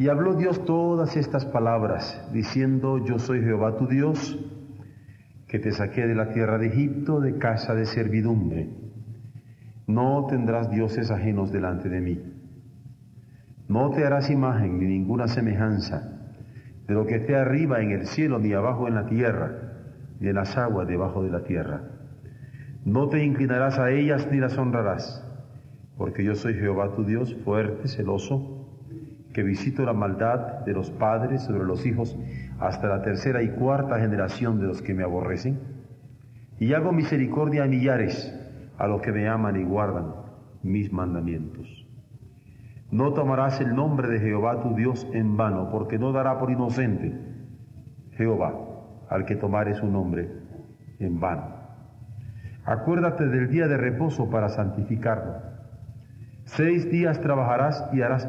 Y habló Dios todas estas palabras, diciendo, yo soy Jehová tu Dios, que te saqué de la tierra de Egipto, de casa de servidumbre. No tendrás dioses ajenos delante de mí. No te harás imagen ni ninguna semejanza de lo que esté arriba en el cielo, ni abajo en la tierra, ni en las aguas debajo de la tierra. No te inclinarás a ellas ni las honrarás, porque yo soy Jehová tu Dios, fuerte, celoso, que visito la maldad de los padres sobre los hijos hasta la tercera y cuarta generación de los que me aborrecen, y hago misericordia a millares, a los que me aman y guardan mis mandamientos. No tomarás el nombre de Jehová tu Dios en vano, porque no dará por inocente Jehová al que tomare su nombre en vano. Acuérdate del día de reposo para santificarlo. Seis días trabajarás y harás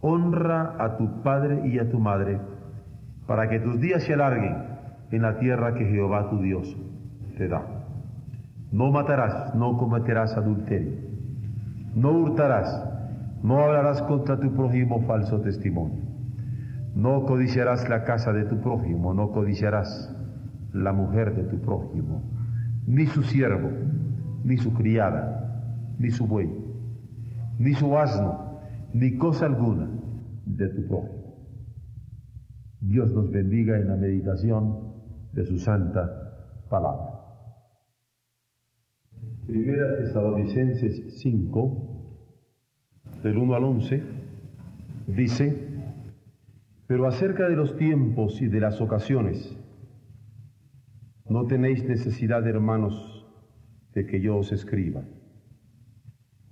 Honra a tu padre y a tu madre, para que tus días se alarguen en la tierra que Jehová tu Dios te da. No matarás, no cometerás adulterio, no hurtarás, no hablarás contra tu prójimo falso testimonio, no codiciarás la casa de tu prójimo, no codiciarás la mujer de tu prójimo, ni su siervo, ni su criada, ni su buey, ni su asno, ni cosa alguna de tu prójimo. Dios nos bendiga en la meditación de su santa palabra. Primera Tesalonicenses 5, del 1 al 11, dice, pero acerca de los tiempos y de las ocasiones, no tenéis necesidad, hermanos, de que yo os escriba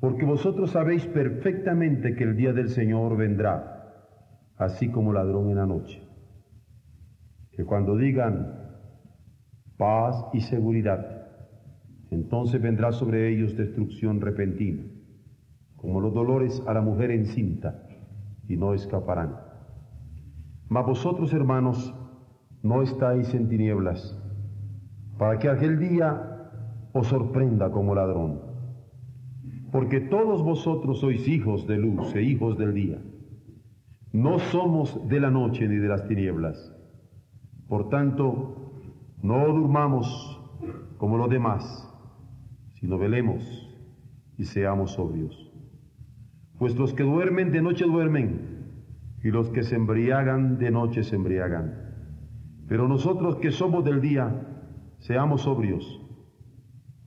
porque vosotros sabéis perfectamente que el día del Señor vendrá, así como ladrón en la noche. Que cuando digan paz y seguridad, entonces vendrá sobre ellos destrucción repentina, como los dolores a la mujer encinta, y no escaparán. Mas vosotros, hermanos, no estáis en tinieblas, para que aquel día os sorprenda como ladrón porque todos vosotros sois hijos de luz e hijos del día. No somos de la noche ni de las tinieblas. Por tanto, no durmamos como los demás, sino velemos y seamos sobrios. Pues los que duermen de noche duermen, y los que se embriagan de noche se embriagan. Pero nosotros que somos del día, seamos sobrios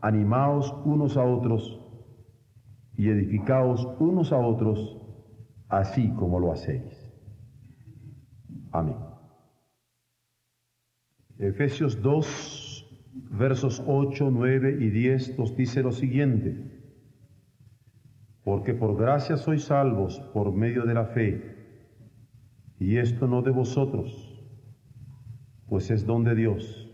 animaos unos a otros y edificaos unos a otros, así como lo hacéis. Amén. Efesios 2, versos 8, 9 y 10 nos dice lo siguiente. Porque por gracia sois salvos por medio de la fe, y esto no de vosotros, pues es don de Dios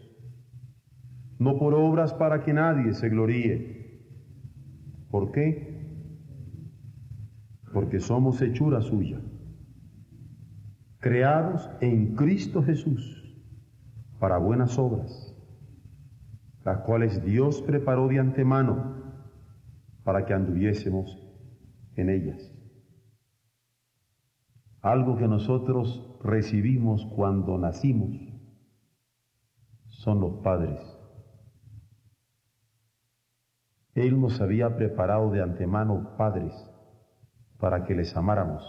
no por obras para que nadie se gloríe, ¿Por qué? Porque somos hechura suya, creados en Cristo Jesús para buenas obras, las cuales Dios preparó de antemano para que anduviésemos en ellas. Algo que nosotros recibimos cuando nacimos son los padres. Él nos había preparado de antemano padres para que les amáramos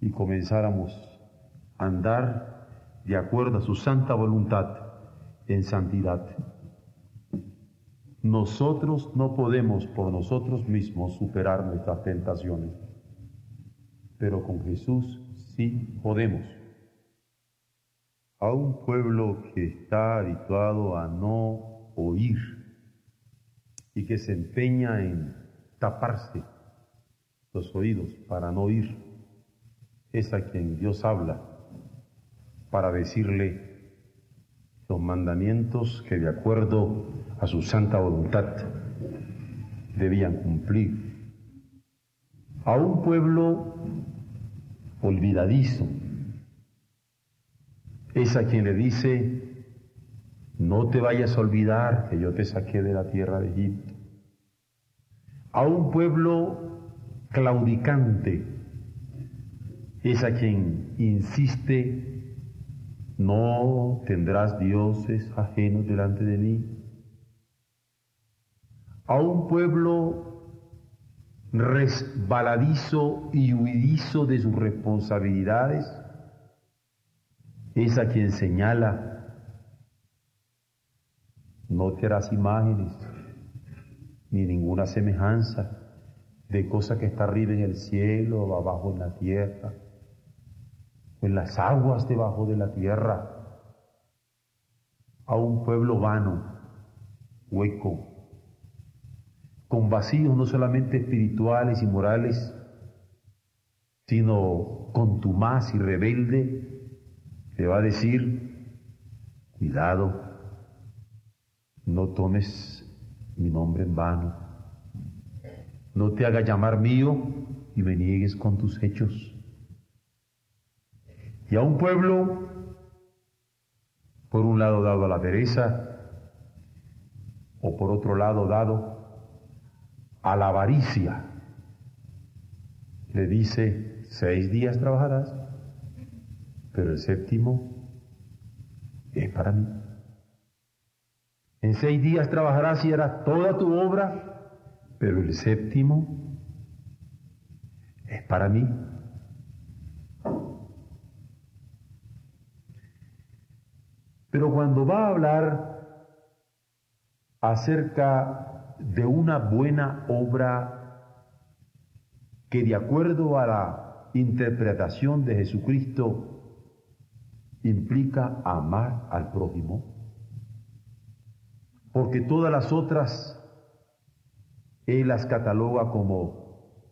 y comenzáramos a andar de acuerdo a su santa voluntad en santidad. Nosotros no podemos por nosotros mismos superar nuestras tentaciones, pero con Jesús sí podemos. A un pueblo que está habituado a no oír y que se empeña en taparse los oídos para no oír, es a quien Dios habla para decirle los mandamientos que de acuerdo a su santa voluntad debían cumplir. A un pueblo olvidadizo es a quien le dice, no te vayas a olvidar que yo te saqué de la tierra de Egipto. A un pueblo claudicante es a quien insiste, no tendrás dioses ajenos delante de mí a un pueblo resbaladizo y huidizo de sus responsabilidades, es a quien señala, no te harás imágenes ni ninguna semejanza de cosa que está arriba en el cielo o abajo en la tierra, o en las aguas debajo de la tierra, a un pueblo vano, hueco, con vacíos no solamente espirituales y morales, sino contumaz y rebelde, le va a decir, cuidado, no tomes mi nombre en vano, no te haga llamar mío y me niegues con tus hechos. Y a un pueblo, por un lado dado a la pereza, o por otro lado dado a la avaricia. Le dice, seis días trabajarás, pero el séptimo es para mí. En seis días trabajarás y harás toda tu obra, pero el séptimo es para mí. Pero cuando va a hablar acerca de una buena obra que de acuerdo a la interpretación de Jesucristo implica amar al prójimo, porque todas las otras Él las cataloga como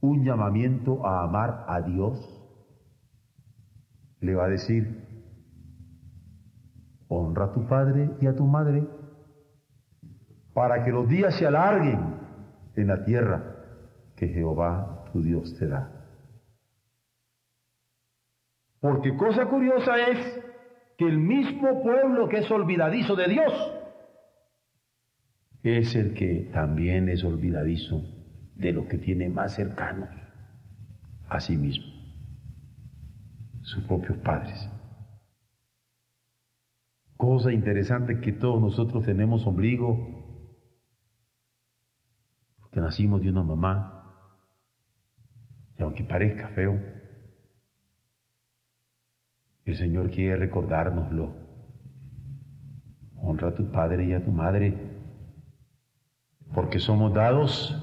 un llamamiento a amar a Dios, le va a decir, honra a tu padre y a tu madre para que los días se alarguen en la tierra que Jehová tu Dios te da. Porque cosa curiosa es que el mismo pueblo que es olvidadizo de Dios es el que también es olvidadizo de lo que tiene más cercano a sí mismo, sus propios padres. Cosa interesante que todos nosotros tenemos ombligo que nacimos de una mamá, y aunque parezca feo, el Señor quiere recordárnoslo. Honra a tu padre y a tu madre, porque somos dados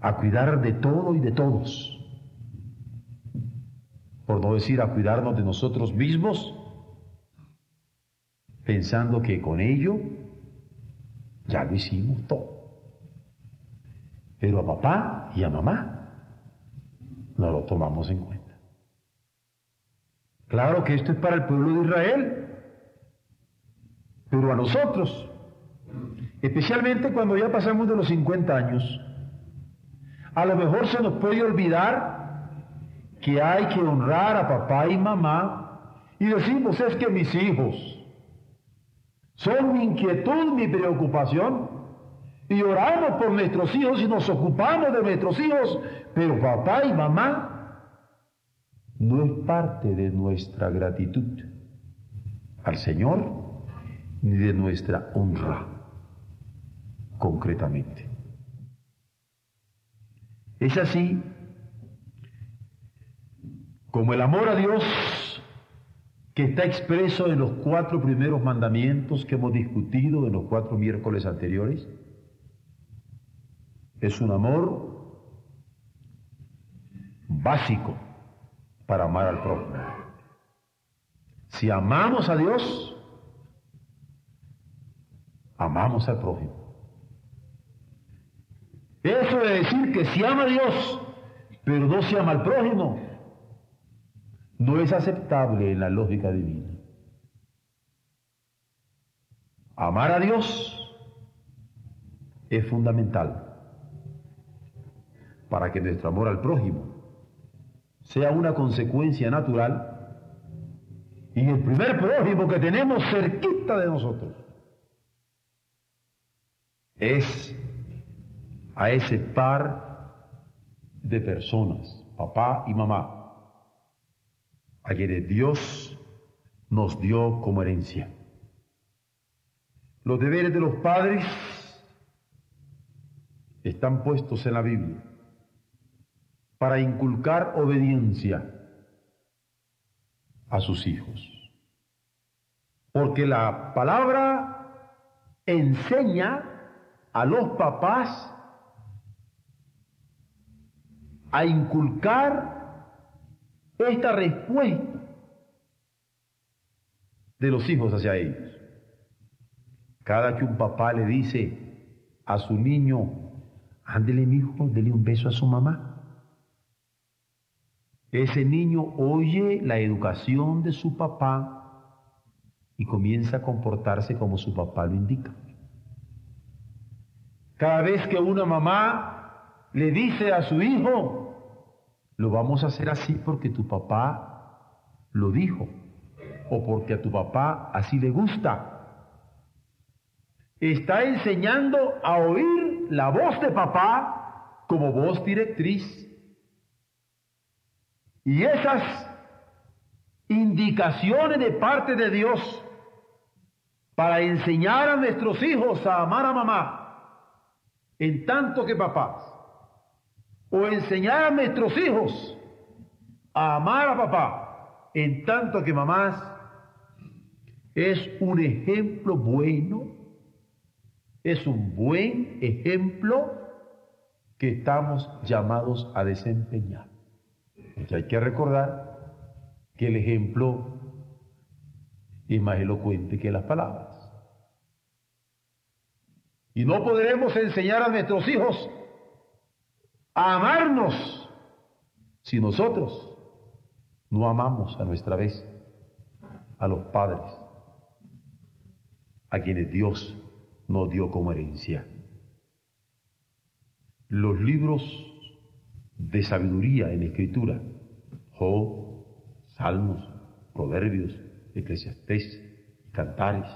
a cuidar de todo y de todos, por no decir a cuidarnos de nosotros mismos, pensando que con ello ya lo hicimos todo. Pero a papá y a mamá no lo tomamos en cuenta. Claro que esto es para el pueblo de Israel, pero a nosotros, especialmente cuando ya pasamos de los 50 años, a lo mejor se nos puede olvidar que hay que honrar a papá y mamá y decimos es que mis hijos son mi inquietud, mi preocupación y oramos por nuestros hijos y nos ocupamos de nuestros hijos, pero papá y mamá no es parte de nuestra gratitud al Señor ni de nuestra honra concretamente. Es así como el amor a Dios que está expreso en los cuatro primeros mandamientos que hemos discutido en los cuatro miércoles anteriores, es un amor básico para amar al prójimo. Si amamos a Dios, amamos al prójimo. Eso de decir que si ama a Dios, pero no se ama al prójimo, no es aceptable en la lógica divina. Amar a Dios es fundamental para que nuestro amor al prójimo sea una consecuencia natural y el primer prójimo que tenemos cerquita de nosotros es a ese par de personas, papá y mamá, a quienes Dios nos dio como herencia. Los deberes de los padres están puestos en la Biblia para inculcar obediencia a sus hijos. Porque la palabra enseña a los papás a inculcar esta respuesta de los hijos hacia ellos. Cada que un papá le dice a su niño, ándele mi hijo, dele un beso a su mamá. Ese niño oye la educación de su papá y comienza a comportarse como su papá lo indica. Cada vez que una mamá le dice a su hijo, lo vamos a hacer así porque tu papá lo dijo o porque a tu papá así le gusta. Está enseñando a oír la voz de papá como voz directriz. Y esas indicaciones de parte de Dios para enseñar a nuestros hijos a amar a mamá, en tanto que papás o enseñar a nuestros hijos a amar a papá, en tanto que mamás es un ejemplo bueno, es un buen ejemplo que estamos llamados a desempeñar. Hay que recordar que el ejemplo es más elocuente que las palabras. Y no podremos enseñar a nuestros hijos a amarnos si nosotros no amamos a nuestra vez a los padres, a quienes Dios nos dio como herencia. Los libros de sabiduría en escritura, Job, Salmos, Proverbios, Eclesiastés, Cantares,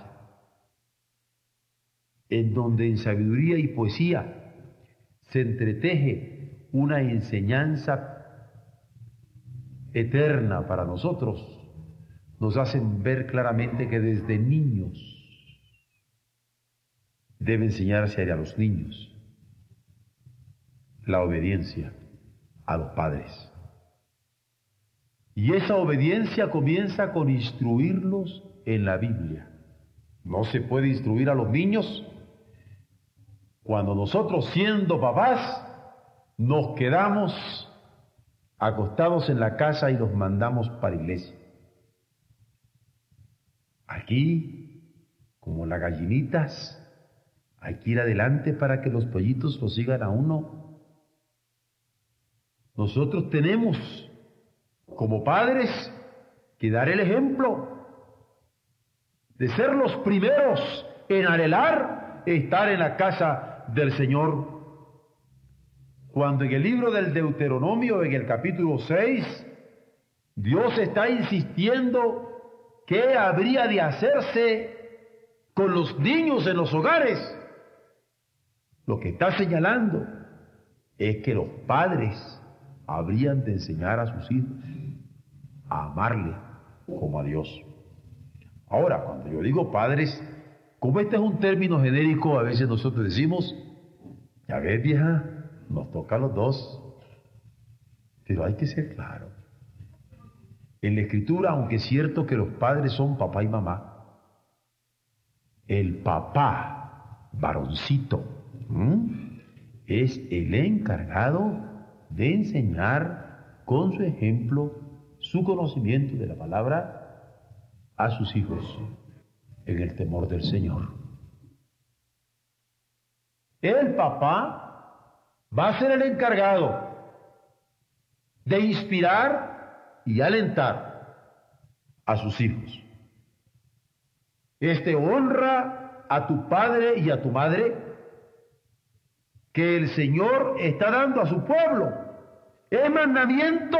en donde en sabiduría y poesía se entreteje una enseñanza eterna para nosotros, nos hacen ver claramente que desde niños debe enseñarse a los niños la obediencia a los padres. Y esa obediencia comienza con instruirlos en la Biblia. No se puede instruir a los niños cuando nosotros siendo papás nos quedamos acostados en la casa y los mandamos para iglesia. Aquí, como las gallinitas, hay que ir adelante para que los pollitos lo sigan a uno. Nosotros tenemos, como padres, que dar el ejemplo de ser los primeros en anhelar estar en la casa del Señor. Cuando en el libro del Deuteronomio, en el capítulo 6, Dios está insistiendo qué habría de hacerse con los niños en los hogares. Lo que está señalando es que los padres habrían de enseñar a sus hijos a amarle como a Dios. Ahora, cuando yo digo padres, como este es un término genérico, a veces nosotros decimos, ya ves vieja, nos toca a los dos. Pero hay que ser claro. En la escritura, aunque es cierto que los padres son papá y mamá, el papá, varoncito, es el encargado de enseñar con su ejemplo su conocimiento de la palabra a sus hijos en el temor del Señor. El papá va a ser el encargado de inspirar y alentar a sus hijos. Este honra a tu padre y a tu madre que el Señor está dando a su pueblo. Es mandamiento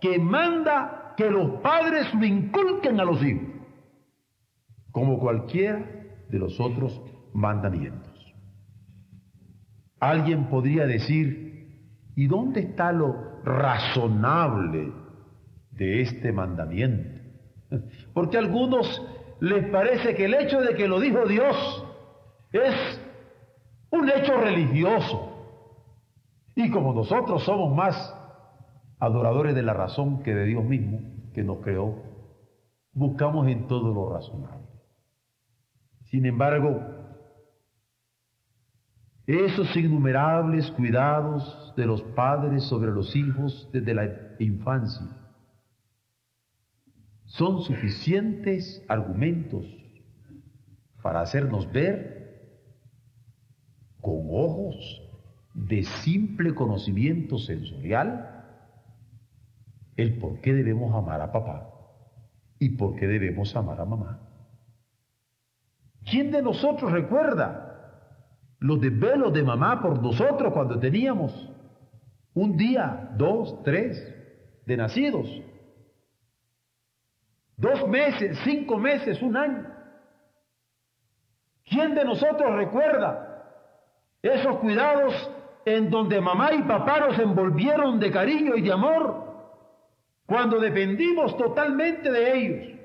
que manda que los padres lo inculquen a los hijos, como cualquiera de los otros mandamientos. Alguien podría decir, ¿y dónde está lo razonable de este mandamiento? Porque a algunos les parece que el hecho de que lo dijo Dios es un hecho religioso. Y como nosotros somos más adoradores de la razón que de Dios mismo, que nos creó, buscamos en todo lo razonable. Sin embargo, esos innumerables cuidados de los padres sobre los hijos desde la infancia son suficientes argumentos para hacernos ver con ojos de simple conocimiento sensorial el por qué debemos amar a papá y por qué debemos amar a mamá. ¿Quién de nosotros recuerda los desvelos de mamá por nosotros cuando teníamos un día, dos, tres de nacidos? Dos meses, cinco meses, un año. ¿Quién de nosotros recuerda esos cuidados en donde mamá y papá nos envolvieron de cariño y de amor cuando dependimos totalmente de ellos?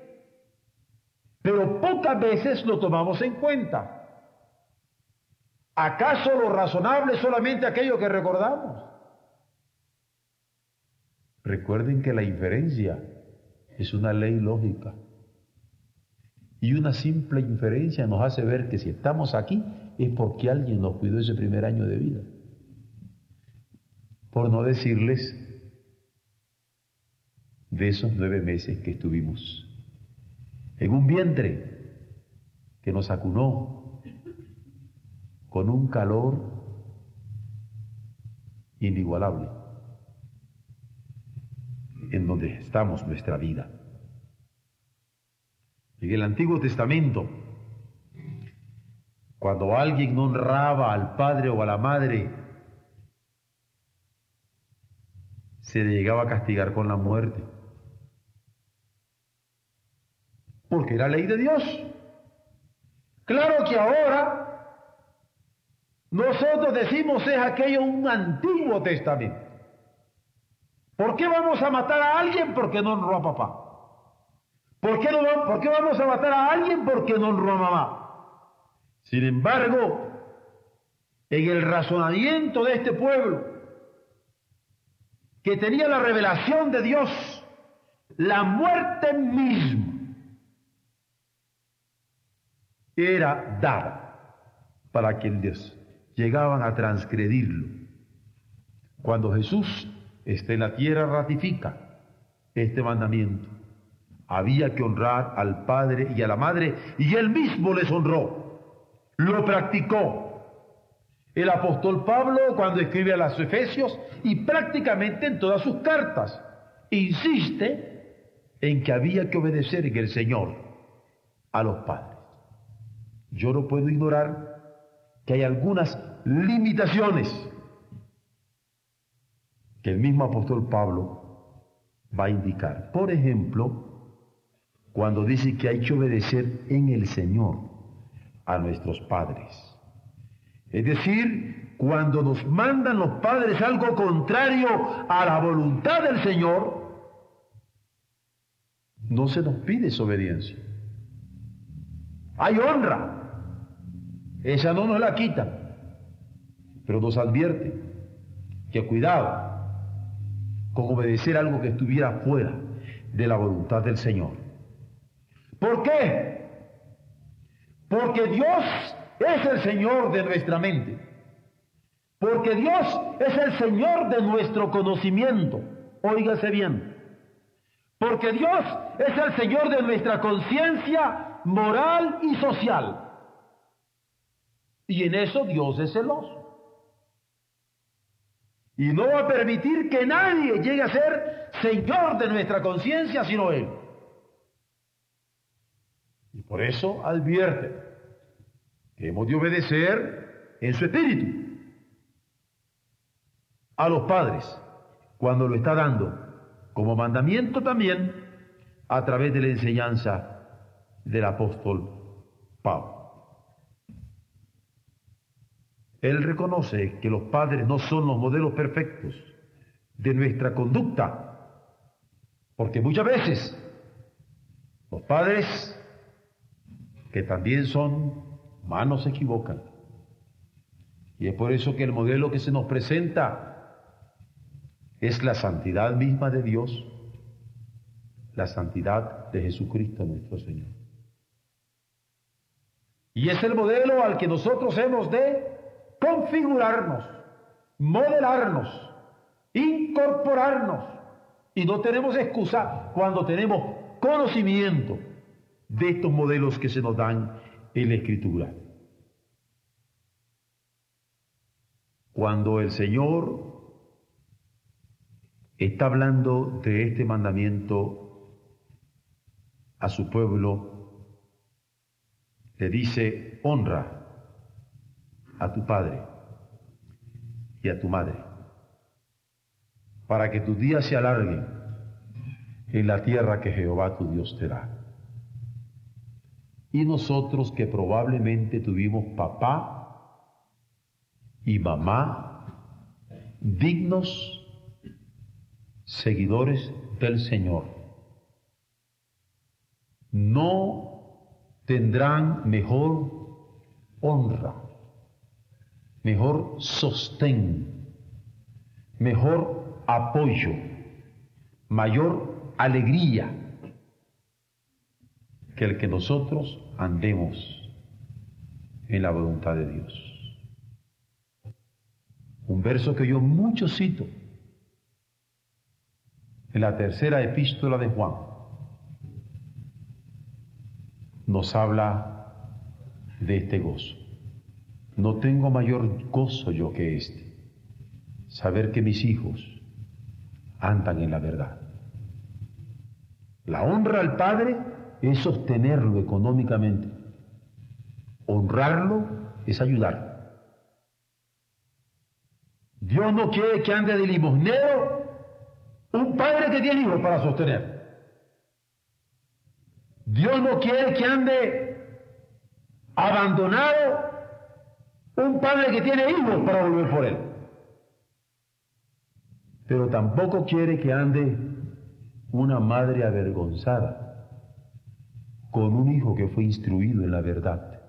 Pero pocas veces lo tomamos en cuenta. ¿Acaso lo razonable es solamente aquello que recordamos? Recuerden que la inferencia es una ley lógica. Y una simple inferencia nos hace ver que si estamos aquí es porque alguien nos cuidó ese primer año de vida. Por no decirles de esos nueve meses que estuvimos en un vientre que nos acunó con un calor inigualable en donde estamos nuestra vida. En el Antiguo Testamento, cuando alguien honraba al padre o a la madre, se le llegaba a castigar con la muerte. Porque era ley de Dios. Claro que ahora nosotros decimos es aquello un antiguo testamento. ¿Por qué vamos a matar a alguien porque no honró a papá? ¿Por qué, no, ¿Por qué vamos a matar a alguien porque no honró a mamá? Sin embargo, en el razonamiento de este pueblo, que tenía la revelación de Dios, la muerte misma era dada para quienes llegaban a transgredirlo. Cuando Jesús está en la tierra, ratifica este mandamiento. Había que honrar al padre y a la madre y él mismo les honró. Lo practicó. El apóstol Pablo cuando escribe a los Efesios y prácticamente en todas sus cartas insiste en que había que obedecer en el Señor a los padres. Yo no puedo ignorar que hay algunas limitaciones que el mismo apóstol Pablo va a indicar. Por ejemplo, cuando dice que hay que obedecer en el Señor a nuestros padres. Es decir, cuando nos mandan los padres algo contrario a la voluntad del Señor, no se nos pide desobediencia. Hay honra. Esa no nos la quita. Pero nos advierte que cuidado con obedecer algo que estuviera fuera de la voluntad del Señor. ¿Por qué? Porque Dios es el Señor de nuestra mente. Porque Dios es el Señor de nuestro conocimiento. Óigase bien. Porque Dios es el Señor de nuestra conciencia moral y social. Y en eso Dios es celoso. Y no va a permitir que nadie llegue a ser Señor de nuestra conciencia sino Él. Y por eso advierte que hemos de obedecer en su espíritu a los padres cuando lo está dando como mandamiento también a través de la enseñanza del apóstol Pablo. Él reconoce que los padres no son los modelos perfectos de nuestra conducta, porque muchas veces los padres, que también son humanos, se equivocan. Y es por eso que el modelo que se nos presenta es la santidad misma de Dios, la santidad de Jesucristo nuestro Señor. Y es el modelo al que nosotros hemos de configurarnos, modelarnos, incorporarnos. Y no tenemos excusa cuando tenemos conocimiento de estos modelos que se nos dan en la Escritura. Cuando el Señor está hablando de este mandamiento a su pueblo, le dice, honra a tu padre y a tu madre, para que tus días se alarguen en la tierra que Jehová tu Dios te da. Y nosotros que probablemente tuvimos papá y mamá dignos seguidores del Señor no tendrán mejor honra, mejor sostén, mejor apoyo, mayor alegría que el que nosotros andemos en la voluntad de Dios. Un verso que yo mucho cito en la tercera epístola de Juan, nos habla de este gozo. No tengo mayor gozo yo que este, saber que mis hijos andan en la verdad. La honra al Padre es sostenerlo económicamente. Honrarlo es ayudar. Dios no quiere que ande de limosnero un padre que tiene hijos para sostener. Dios no quiere que ande abandonado un padre que tiene hijos para volver por él. Pero tampoco quiere que ande una madre avergonzada con un hijo que fue instruido en la verdad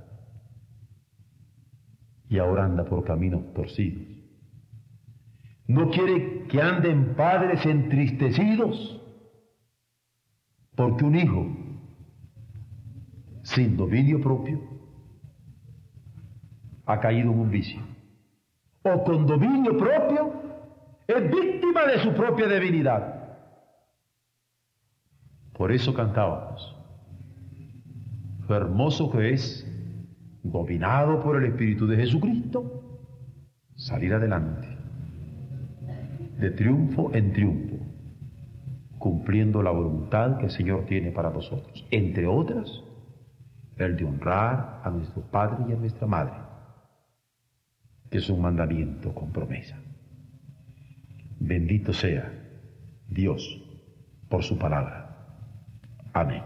y ahora anda por caminos torcidos. No quiere que anden padres entristecidos porque un hijo sin dominio propio ha caído en un vicio. O con dominio propio es víctima de su propia debilidad. Por eso cantábamos. Lo hermoso que es, dominado por el Espíritu de Jesucristo, salir adelante de triunfo en triunfo, cumpliendo la voluntad que el Señor tiene para nosotros, entre otras, el de honrar a nuestro Padre y a nuestra Madre, que es un mandamiento con promesa. Bendito sea Dios por su palabra. Amén.